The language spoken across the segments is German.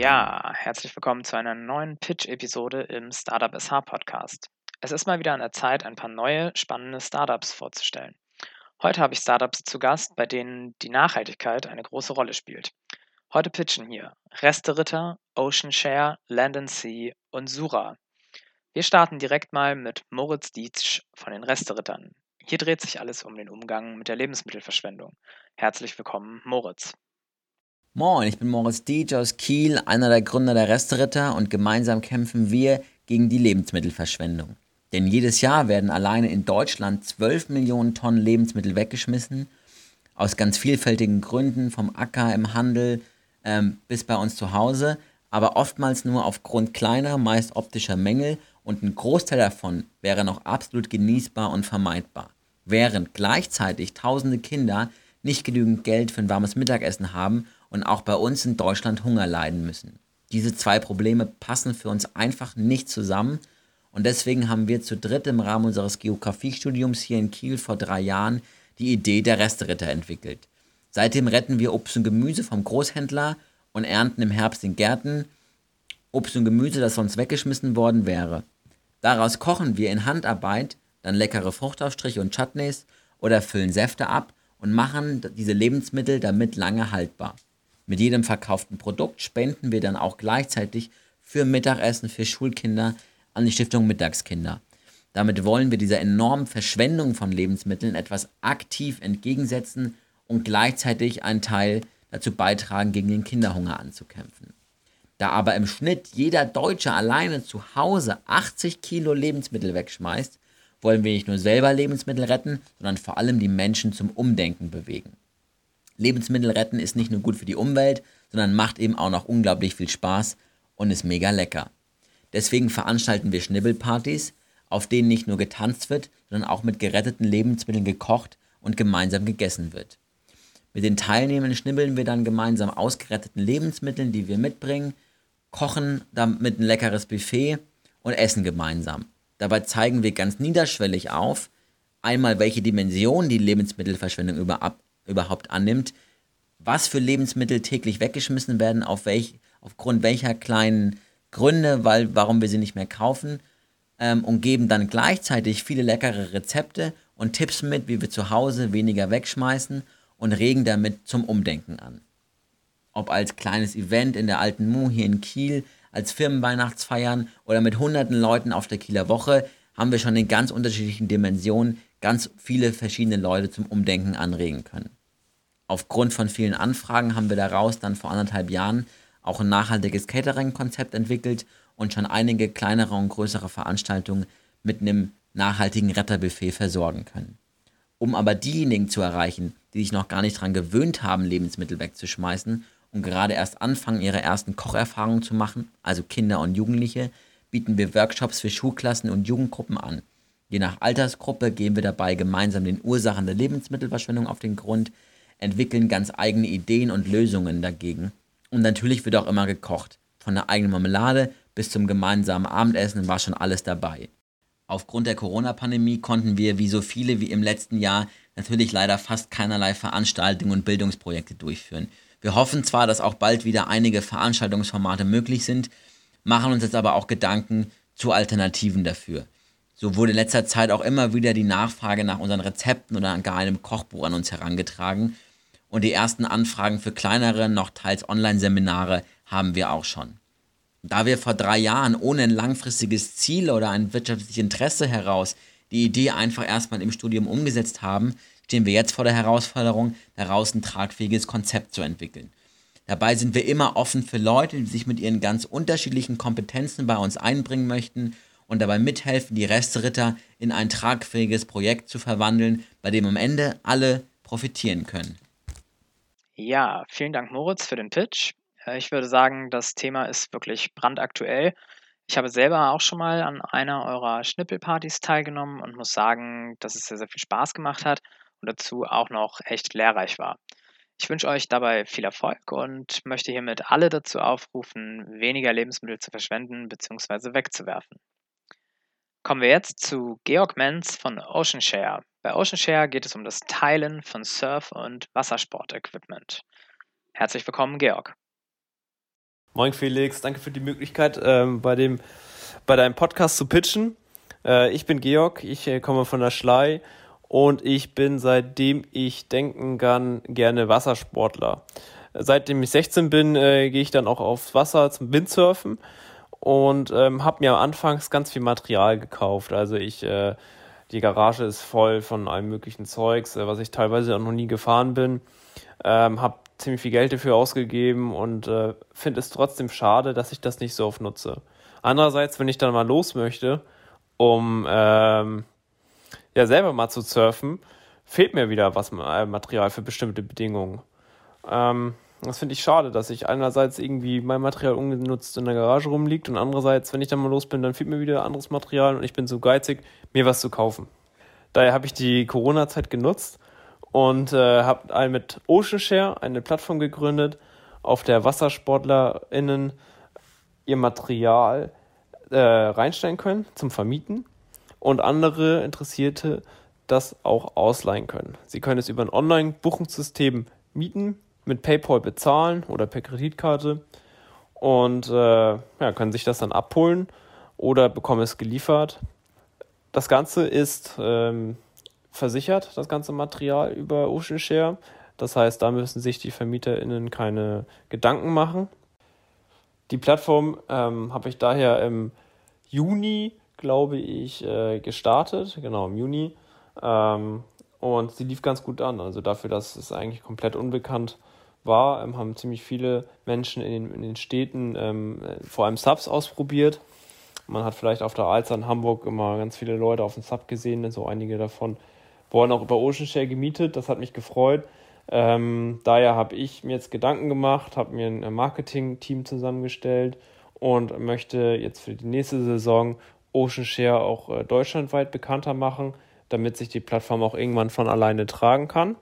Ja, herzlich willkommen zu einer neuen Pitch-Episode im Startup SH Podcast. Es ist mal wieder an der Zeit, ein paar neue, spannende Startups vorzustellen. Heute habe ich Startups zu Gast, bei denen die Nachhaltigkeit eine große Rolle spielt. Heute pitchen hier Resteritter, Ocean Share, Land Sea und Sura. Wir starten direkt mal mit Moritz Dietsch von den Resterittern. Hier dreht sich alles um den Umgang mit der Lebensmittelverschwendung. Herzlich willkommen, Moritz. Moin, ich bin Moritz Dietsch aus Kiel, einer der Gründer der Resteritter und gemeinsam kämpfen wir gegen die Lebensmittelverschwendung. Denn jedes Jahr werden alleine in Deutschland 12 Millionen Tonnen Lebensmittel weggeschmissen, aus ganz vielfältigen Gründen, vom Acker im Handel ähm, bis bei uns zu Hause, aber oftmals nur aufgrund kleiner, meist optischer Mängel und ein Großteil davon wäre noch absolut genießbar und vermeidbar. Während gleichzeitig tausende Kinder nicht genügend Geld für ein warmes Mittagessen haben und auch bei uns in Deutschland Hunger leiden müssen. Diese zwei Probleme passen für uns einfach nicht zusammen und deswegen haben wir zu dritt im Rahmen unseres Geografiestudiums hier in Kiel vor drei Jahren die Idee der Resteritter entwickelt. Seitdem retten wir Obst und Gemüse vom Großhändler und ernten im Herbst in Gärten Obst und Gemüse, das sonst weggeschmissen worden wäre. Daraus kochen wir in Handarbeit dann leckere Fruchtaufstriche und Chutneys oder füllen Säfte ab und machen diese Lebensmittel damit lange haltbar. Mit jedem verkauften Produkt spenden wir dann auch gleichzeitig für Mittagessen für Schulkinder an die Stiftung Mittagskinder. Damit wollen wir dieser enormen Verschwendung von Lebensmitteln etwas aktiv entgegensetzen und gleichzeitig einen Teil dazu beitragen, gegen den Kinderhunger anzukämpfen. Da aber im Schnitt jeder Deutsche alleine zu Hause 80 Kilo Lebensmittel wegschmeißt, wollen wir nicht nur selber Lebensmittel retten, sondern vor allem die Menschen zum Umdenken bewegen. Lebensmittel retten ist nicht nur gut für die Umwelt, sondern macht eben auch noch unglaublich viel Spaß und ist mega lecker. Deswegen veranstalten wir Schnibbelpartys, auf denen nicht nur getanzt wird, sondern auch mit geretteten Lebensmitteln gekocht und gemeinsam gegessen wird. Mit den Teilnehmern schnibbeln wir dann gemeinsam ausgeretteten Lebensmitteln, die wir mitbringen, kochen damit ein leckeres Buffet und essen gemeinsam. Dabei zeigen wir ganz niederschwellig auf, einmal welche Dimension die Lebensmittelverschwendung überhaupt annimmt, was für Lebensmittel täglich weggeschmissen werden, auf welch, aufgrund welcher kleinen Gründe, weil, warum wir sie nicht mehr kaufen ähm, und geben dann gleichzeitig viele leckere Rezepte und Tipps mit, wie wir zu Hause weniger wegschmeißen und regen damit zum Umdenken an. Ob als kleines Event in der alten Mu hier in Kiel, als Firmenweihnachtsfeiern oder mit hunderten Leuten auf der Kieler Woche, haben wir schon in ganz unterschiedlichen Dimensionen ganz viele verschiedene Leute zum Umdenken anregen können. Aufgrund von vielen Anfragen haben wir daraus dann vor anderthalb Jahren auch ein nachhaltiges Catering-Konzept entwickelt und schon einige kleinere und größere Veranstaltungen mit einem nachhaltigen Retterbuffet versorgen können. Um aber diejenigen zu erreichen, die sich noch gar nicht daran gewöhnt haben, Lebensmittel wegzuschmeißen und gerade erst anfangen, ihre ersten Kocherfahrungen zu machen, also Kinder und Jugendliche, bieten wir Workshops für Schulklassen und Jugendgruppen an. Je nach Altersgruppe gehen wir dabei gemeinsam den Ursachen der Lebensmittelverschwendung auf den Grund, entwickeln ganz eigene Ideen und Lösungen dagegen und natürlich wird auch immer gekocht. Von der eigenen Marmelade bis zum gemeinsamen Abendessen war schon alles dabei. Aufgrund der Corona-Pandemie konnten wir, wie so viele wie im letzten Jahr, natürlich leider fast keinerlei Veranstaltungen und Bildungsprojekte durchführen. Wir hoffen zwar, dass auch bald wieder einige Veranstaltungsformate möglich sind, machen uns jetzt aber auch Gedanken zu Alternativen dafür. So wurde in letzter Zeit auch immer wieder die Nachfrage nach unseren Rezepten oder gar einem Kochbuch an uns herangetragen und die ersten Anfragen für kleinere, noch teils Online-Seminare haben wir auch schon. Da wir vor drei Jahren ohne ein langfristiges Ziel oder ein wirtschaftliches Interesse heraus die Idee einfach erstmal im Studium umgesetzt haben, stehen wir jetzt vor der Herausforderung, daraus ein tragfähiges Konzept zu entwickeln. Dabei sind wir immer offen für Leute, die sich mit ihren ganz unterschiedlichen Kompetenzen bei uns einbringen möchten und dabei mithelfen, die Resteritter in ein tragfähiges Projekt zu verwandeln, bei dem am Ende alle profitieren können. Ja, vielen Dank, Moritz, für den Pitch. Äh, ich würde sagen, das Thema ist wirklich brandaktuell. Ich habe selber auch schon mal an einer eurer Schnippelpartys teilgenommen und muss sagen, dass es sehr, sehr viel Spaß gemacht hat und dazu auch noch echt lehrreich war. Ich wünsche euch dabei viel Erfolg und möchte hiermit alle dazu aufrufen, weniger Lebensmittel zu verschwenden bzw. wegzuwerfen. Kommen wir jetzt zu Georg Menz von OceanShare. Bei OceanShare geht es um das Teilen von Surf- und Wassersportequipment. Herzlich willkommen, Georg. Moin Felix, danke für die Möglichkeit, ähm, bei, dem, bei deinem Podcast zu pitchen. Äh, ich bin Georg, ich äh, komme von der Schlei und ich bin seitdem ich denken kann gerne Wassersportler. Seitdem ich 16 bin, äh, gehe ich dann auch aufs Wasser zum Windsurfen und ähm, habe mir anfangs ganz viel Material gekauft. Also ich, äh, die Garage ist voll von allem möglichen Zeugs, äh, was ich teilweise auch noch nie gefahren bin. Ähm, habe ziemlich viel Geld dafür ausgegeben und äh, finde es trotzdem schade, dass ich das nicht so oft nutze. Andererseits, wenn ich dann mal los möchte, um ähm, ja selber mal zu surfen, fehlt mir wieder was äh, Material für bestimmte Bedingungen. Ähm, das finde ich schade, dass ich einerseits irgendwie mein Material ungenutzt in der Garage rumliegt und andererseits, wenn ich dann mal los bin, dann fehlt mir wieder anderes Material und ich bin so geizig, mir was zu kaufen. Daher habe ich die Corona-Zeit genutzt und äh, habe mit Ocean Share eine Plattform gegründet, auf der WassersportlerInnen ihr Material äh, reinstellen können zum Vermieten und andere Interessierte das auch ausleihen können. Sie können es über ein Online-Buchungssystem mieten, mit PayPal bezahlen oder per Kreditkarte und äh, ja, können sich das dann abholen oder bekommen es geliefert. Das Ganze ist ähm, versichert, das ganze Material über Ocean Share. Das heißt, da müssen sich die VermieterInnen keine Gedanken machen. Die Plattform ähm, habe ich daher im Juni glaube ich, äh, gestartet, genau im Juni. Ähm, und sie lief ganz gut an. Also dafür, dass es eigentlich komplett unbekannt war, ähm, haben ziemlich viele Menschen in den, in den Städten ähm, vor allem Subs ausprobiert. Man hat vielleicht auf der Alster in Hamburg immer ganz viele Leute auf dem Sub gesehen, so einige davon wurden auch über Ocean Share gemietet. Das hat mich gefreut. Ähm, daher habe ich mir jetzt Gedanken gemacht, habe mir ein Marketing-Team zusammengestellt und möchte jetzt für die nächste Saison Ocean Share auch äh, deutschlandweit bekannter machen, damit sich die Plattform auch irgendwann von alleine tragen kann.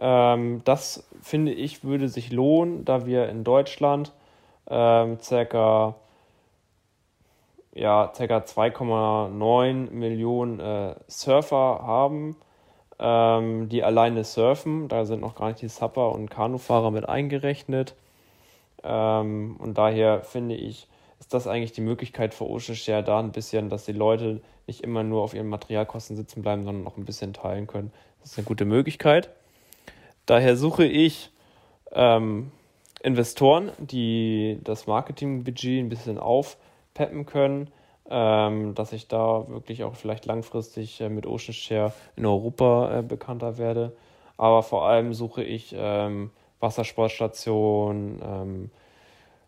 Ähm, das finde ich würde sich lohnen, da wir in Deutschland ähm, circa ja, ca. 2,9 Millionen äh, Surfer haben, ähm, die alleine surfen. Da sind noch gar nicht die Supper und Kanufahrer mit eingerechnet. Ähm, und daher finde ich, ist das eigentlich die Möglichkeit für Ocean Share da ein bisschen, dass die Leute nicht immer nur auf ihren Materialkosten sitzen bleiben, sondern auch ein bisschen teilen können. Das ist eine gute Möglichkeit. Daher suche ich ähm, Investoren, die das Marketingbudget ein bisschen aufpeppen können, ähm, dass ich da wirklich auch vielleicht langfristig äh, mit Ocean Share in Europa äh, bekannter werde. Aber vor allem suche ich ähm, Wassersportstationen, ähm,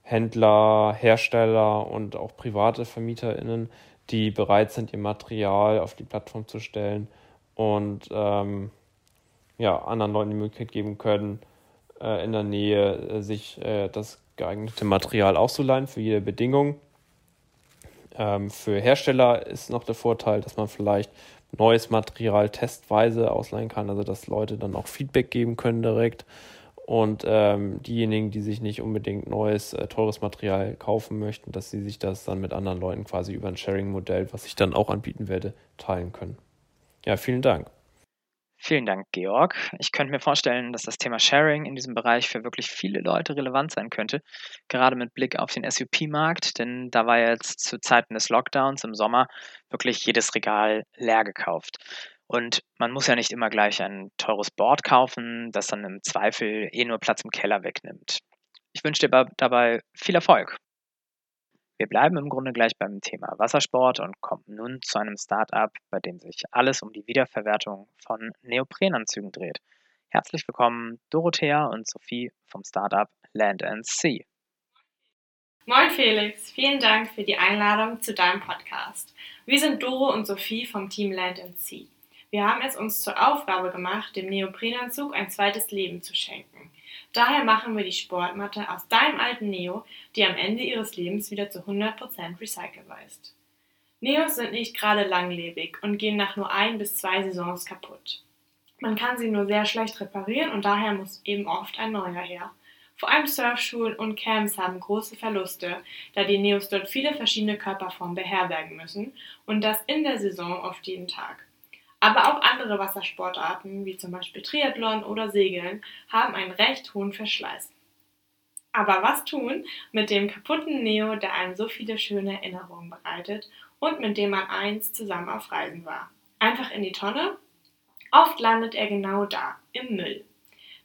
Händler, Hersteller und auch private VermieterInnen, die bereit sind, ihr Material auf die Plattform zu stellen und ähm, ja, anderen Leuten die Möglichkeit geben können, äh, in der Nähe äh, sich äh, das geeignete Material auszuleihen für jede Bedingung. Ähm, für Hersteller ist noch der Vorteil, dass man vielleicht neues Material testweise ausleihen kann, also dass Leute dann auch Feedback geben können direkt und ähm, diejenigen, die sich nicht unbedingt neues, äh, teures Material kaufen möchten, dass sie sich das dann mit anderen Leuten quasi über ein Sharing-Modell, was ich dann auch anbieten werde, teilen können. Ja, vielen Dank. Vielen Dank, Georg. Ich könnte mir vorstellen, dass das Thema Sharing in diesem Bereich für wirklich viele Leute relevant sein könnte, gerade mit Blick auf den SUP-Markt, denn da war jetzt zu Zeiten des Lockdowns im Sommer wirklich jedes Regal leer gekauft. Und man muss ja nicht immer gleich ein teures Board kaufen, das dann im Zweifel eh nur Platz im Keller wegnimmt. Ich wünsche dir dabei viel Erfolg. Wir bleiben im Grunde gleich beim Thema Wassersport und kommen nun zu einem Startup, bei dem sich alles um die Wiederverwertung von Neoprenanzügen dreht. Herzlich willkommen Dorothea und Sophie vom Startup Land and Sea. Moin Felix, vielen Dank für die Einladung zu deinem Podcast. Wir sind Doro und Sophie vom Team Land and Sea. Wir haben es uns zur Aufgabe gemacht, dem Neoprenanzug ein zweites Leben zu schenken. Daher machen wir die Sportmatte aus deinem alten Neo, die am Ende ihres Lebens wieder zu 100% recycelbar ist. Neos sind nicht gerade langlebig und gehen nach nur ein bis zwei Saisons kaputt. Man kann sie nur sehr schlecht reparieren und daher muss eben oft ein neuer her. Vor allem Surfschulen und Camps haben große Verluste, da die Neos dort viele verschiedene Körperformen beherbergen müssen und das in der Saison oft jeden Tag. Aber auch andere Wassersportarten, wie zum Beispiel Triathlon oder Segeln, haben einen recht hohen Verschleiß. Aber was tun mit dem kaputten Neo, der einem so viele schöne Erinnerungen bereitet und mit dem man einst zusammen auf Reisen war? Einfach in die Tonne? Oft landet er genau da, im Müll.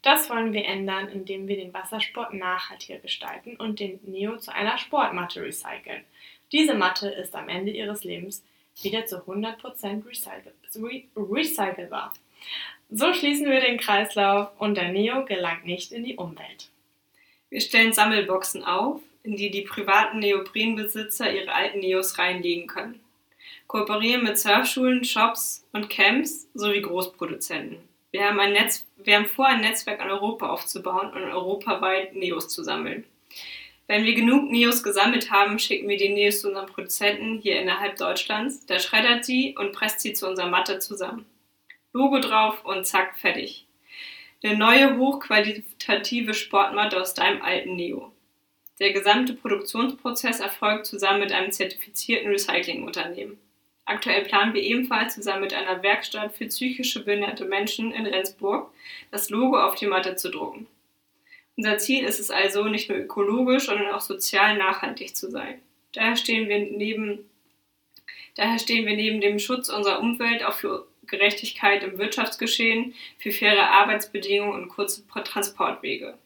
Das wollen wir ändern, indem wir den Wassersport nachhaltiger gestalten und den Neo zu einer Sportmatte recyceln. Diese Matte ist am Ende ihres Lebens wieder zu 100% recycle recycelbar. So schließen wir den Kreislauf und der Neo gelangt nicht in die Umwelt. Wir stellen Sammelboxen auf, in die die privaten Neoprenbesitzer ihre alten Neos reinlegen können. Kooperieren mit Surfschulen, Shops und Camps sowie Großproduzenten. Wir haben, ein Netz, wir haben vor, ein Netzwerk in Europa aufzubauen und europaweit Neos zu sammeln. Wenn wir genug Neos gesammelt haben, schicken wir die Neos zu unserem Produzenten hier innerhalb Deutschlands. Der schreddert sie und presst sie zu unserer Matte zusammen. Logo drauf und zack, fertig. Eine neue, hochqualitative Sportmatte aus deinem alten Neo. Der gesamte Produktionsprozess erfolgt zusammen mit einem zertifizierten Recyclingunternehmen. Aktuell planen wir ebenfalls zusammen mit einer Werkstatt für psychische behinderte Menschen in Rendsburg das Logo auf die Matte zu drucken. Unser Ziel ist es also, nicht nur ökologisch, sondern auch sozial nachhaltig zu sein. Daher stehen wir neben, daher stehen wir neben dem Schutz unserer Umwelt auch für Gerechtigkeit im Wirtschaftsgeschehen, für faire Arbeitsbedingungen und kurze Transportwege.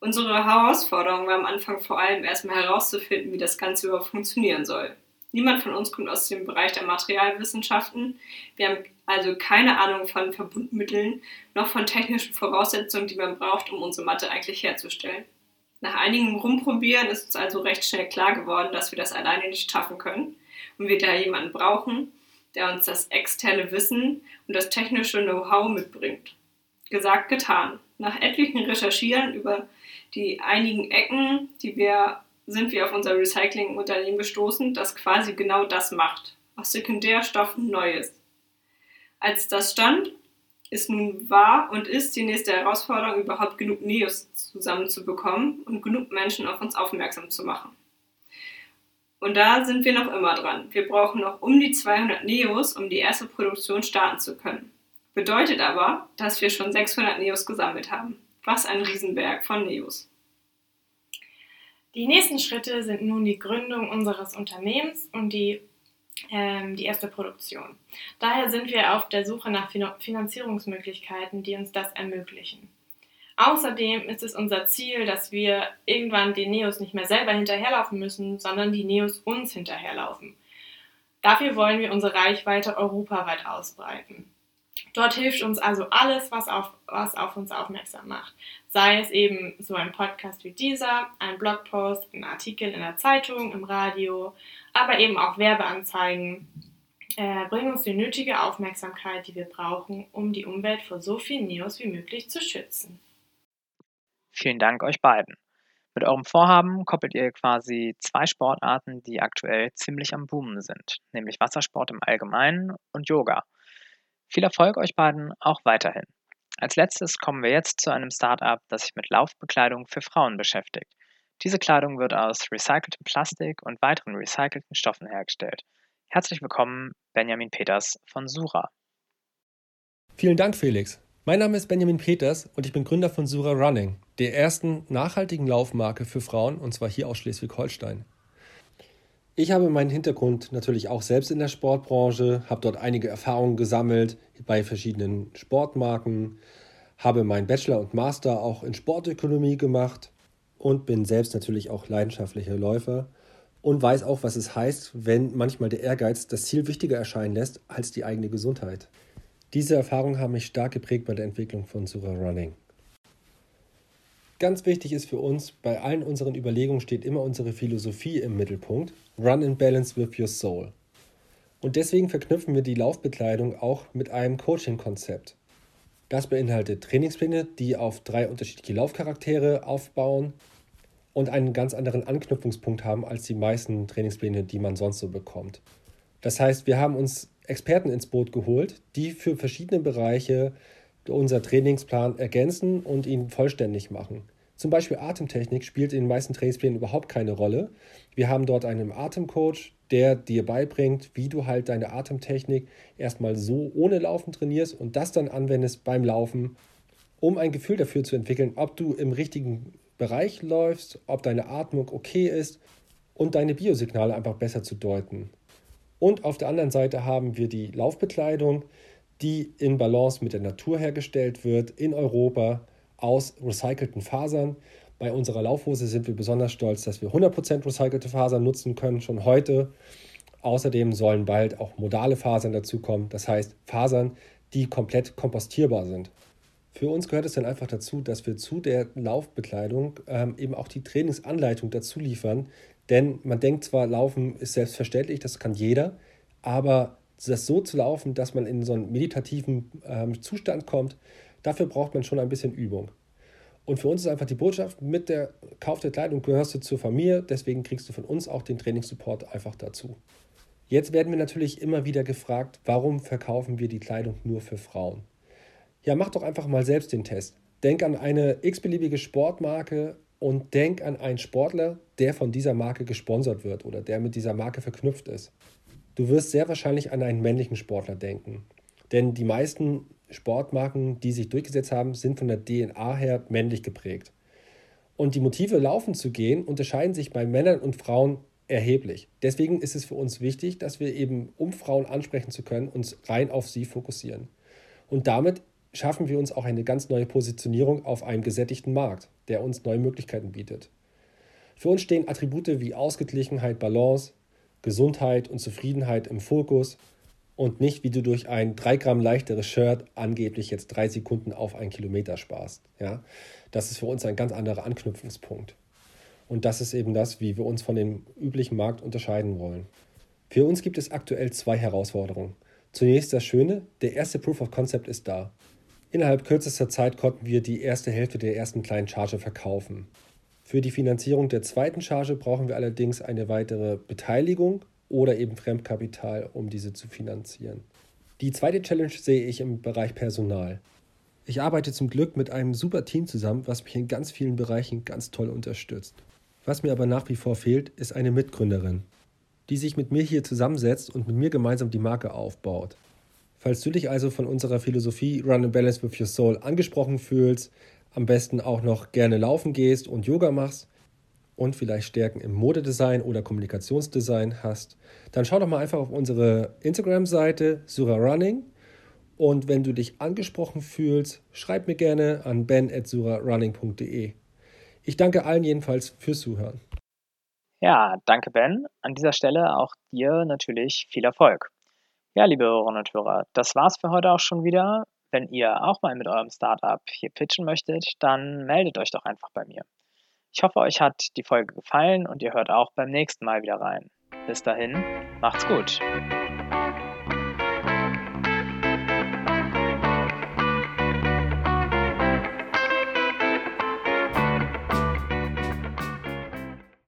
Unsere Herausforderung war am Anfang vor allem erstmal herauszufinden, wie das Ganze überhaupt funktionieren soll. Niemand von uns kommt aus dem Bereich der Materialwissenschaften. Wir haben also keine Ahnung von Verbundmitteln noch von technischen Voraussetzungen, die man braucht, um unsere Matte eigentlich herzustellen. Nach einigem Rumprobieren ist uns also recht schnell klar geworden, dass wir das alleine nicht schaffen können und wir da jemanden brauchen, der uns das externe Wissen und das technische Know-how mitbringt. Gesagt, getan. Nach etlichen Recherchieren über die einigen Ecken, die wir sind wir auf unser Recyclingunternehmen gestoßen, das quasi genau das macht. Aus Sekundärstoffen Neues. Als das stand, ist nun wahr und ist die nächste Herausforderung, überhaupt genug Neos zusammenzubekommen und genug Menschen auf uns aufmerksam zu machen. Und da sind wir noch immer dran. Wir brauchen noch um die 200 Neos, um die erste Produktion starten zu können. Bedeutet aber, dass wir schon 600 Neos gesammelt haben. Was ein Riesenberg von Neos. Die nächsten Schritte sind nun die Gründung unseres Unternehmens und die, die erste Produktion. Daher sind wir auf der Suche nach Finanzierungsmöglichkeiten, die uns das ermöglichen. Außerdem ist es unser Ziel, dass wir irgendwann den Neos nicht mehr selber hinterherlaufen müssen, sondern die Neos uns hinterherlaufen. Dafür wollen wir unsere Reichweite europaweit ausbreiten. Dort hilft uns also alles, was auf, was auf uns aufmerksam macht. Sei es eben so ein Podcast wie dieser, ein Blogpost, ein Artikel in der Zeitung, im Radio, aber eben auch Werbeanzeigen. Äh, bringen uns die nötige Aufmerksamkeit, die wir brauchen, um die Umwelt vor so vielen Neos wie möglich zu schützen. Vielen Dank euch beiden. Mit eurem Vorhaben koppelt ihr quasi zwei Sportarten, die aktuell ziemlich am Boomen sind, nämlich Wassersport im Allgemeinen und Yoga. Viel Erfolg euch beiden auch weiterhin. Als letztes kommen wir jetzt zu einem Startup, das sich mit Laufbekleidung für Frauen beschäftigt. Diese Kleidung wird aus recyceltem Plastik und weiteren recycelten Stoffen hergestellt. Herzlich willkommen, Benjamin Peters von Sura. Vielen Dank, Felix. Mein Name ist Benjamin Peters und ich bin Gründer von Sura Running, der ersten nachhaltigen Laufmarke für Frauen, und zwar hier aus Schleswig-Holstein. Ich habe meinen Hintergrund natürlich auch selbst in der Sportbranche, habe dort einige Erfahrungen gesammelt bei verschiedenen Sportmarken, habe meinen Bachelor und Master auch in Sportökonomie gemacht und bin selbst natürlich auch leidenschaftlicher Läufer und weiß auch, was es heißt, wenn manchmal der Ehrgeiz das Ziel wichtiger erscheinen lässt als die eigene Gesundheit. Diese Erfahrungen haben mich stark geprägt bei der Entwicklung von Sura Running. Ganz wichtig ist für uns, bei allen unseren Überlegungen steht immer unsere Philosophie im Mittelpunkt. Run in Balance with your soul. Und deswegen verknüpfen wir die Laufbekleidung auch mit einem Coaching-Konzept. Das beinhaltet Trainingspläne, die auf drei unterschiedliche Laufcharaktere aufbauen und einen ganz anderen Anknüpfungspunkt haben als die meisten Trainingspläne, die man sonst so bekommt. Das heißt, wir haben uns Experten ins Boot geholt, die für verschiedene Bereiche unser Trainingsplan ergänzen und ihn vollständig machen. Zum Beispiel Atemtechnik spielt in den meisten Trainingsplänen überhaupt keine Rolle. Wir haben dort einen Atemcoach, der dir beibringt, wie du halt deine Atemtechnik erstmal so ohne Laufen trainierst und das dann anwendest beim Laufen, um ein Gefühl dafür zu entwickeln, ob du im richtigen Bereich läufst, ob deine Atmung okay ist und deine Biosignale einfach besser zu deuten. Und auf der anderen Seite haben wir die Laufbekleidung, die in Balance mit der Natur hergestellt wird, in Europa aus recycelten Fasern. Bei unserer Laufhose sind wir besonders stolz, dass wir 100% recycelte Fasern nutzen können, schon heute. Außerdem sollen bald auch modale Fasern dazukommen, das heißt Fasern, die komplett kompostierbar sind. Für uns gehört es dann einfach dazu, dass wir zu der Laufbekleidung ähm, eben auch die Trainingsanleitung dazu liefern. Denn man denkt zwar, Laufen ist selbstverständlich, das kann jeder, aber das so zu laufen, dass man in so einen meditativen ähm, Zustand kommt, dafür braucht man schon ein bisschen Übung. Und für uns ist einfach die Botschaft, mit der Kauf der Kleidung gehörst du zur Familie, deswegen kriegst du von uns auch den Trainingssupport einfach dazu. Jetzt werden wir natürlich immer wieder gefragt, warum verkaufen wir die Kleidung nur für Frauen? Ja, mach doch einfach mal selbst den Test. Denk an eine x-beliebige Sportmarke und denk an einen Sportler, der von dieser Marke gesponsert wird oder der mit dieser Marke verknüpft ist. Du wirst sehr wahrscheinlich an einen männlichen Sportler denken. Denn die meisten Sportmarken, die sich durchgesetzt haben, sind von der DNA her männlich geprägt. Und die Motive laufen zu gehen unterscheiden sich bei Männern und Frauen erheblich. Deswegen ist es für uns wichtig, dass wir eben, um Frauen ansprechen zu können, uns rein auf sie fokussieren. Und damit schaffen wir uns auch eine ganz neue Positionierung auf einem gesättigten Markt, der uns neue Möglichkeiten bietet. Für uns stehen Attribute wie Ausgeglichenheit, Balance, Gesundheit und Zufriedenheit im Fokus und nicht, wie du durch ein 3 Gramm leichteres Shirt angeblich jetzt drei Sekunden auf einen Kilometer sparst. Ja? Das ist für uns ein ganz anderer Anknüpfungspunkt. Und das ist eben das, wie wir uns von dem üblichen Markt unterscheiden wollen. Für uns gibt es aktuell zwei Herausforderungen. Zunächst das Schöne, der erste Proof of Concept ist da. Innerhalb kürzester Zeit konnten wir die erste Hälfte der ersten kleinen Charge verkaufen. Für die Finanzierung der zweiten Charge brauchen wir allerdings eine weitere Beteiligung oder eben Fremdkapital, um diese zu finanzieren. Die zweite Challenge sehe ich im Bereich Personal. Ich arbeite zum Glück mit einem super Team zusammen, was mich in ganz vielen Bereichen ganz toll unterstützt. Was mir aber nach wie vor fehlt, ist eine Mitgründerin, die sich mit mir hier zusammensetzt und mit mir gemeinsam die Marke aufbaut. Falls du dich also von unserer Philosophie Run and Balance with Your Soul angesprochen fühlst, am besten auch noch gerne laufen gehst und Yoga machst und vielleicht Stärken im Modedesign oder Kommunikationsdesign hast, dann schau doch mal einfach auf unsere Instagram-Seite Sura Running und wenn du dich angesprochen fühlst, schreib mir gerne an ben.surarunning.de. Ich danke allen jedenfalls fürs Zuhören. Ja, danke Ben. An dieser Stelle auch dir natürlich viel Erfolg. Ja, liebe Hörerinnen und Hörer, das war's für heute auch schon wieder. Wenn ihr auch mal mit eurem Startup hier pitchen möchtet, dann meldet euch doch einfach bei mir. Ich hoffe, euch hat die Folge gefallen und ihr hört auch beim nächsten Mal wieder rein. Bis dahin, macht's gut.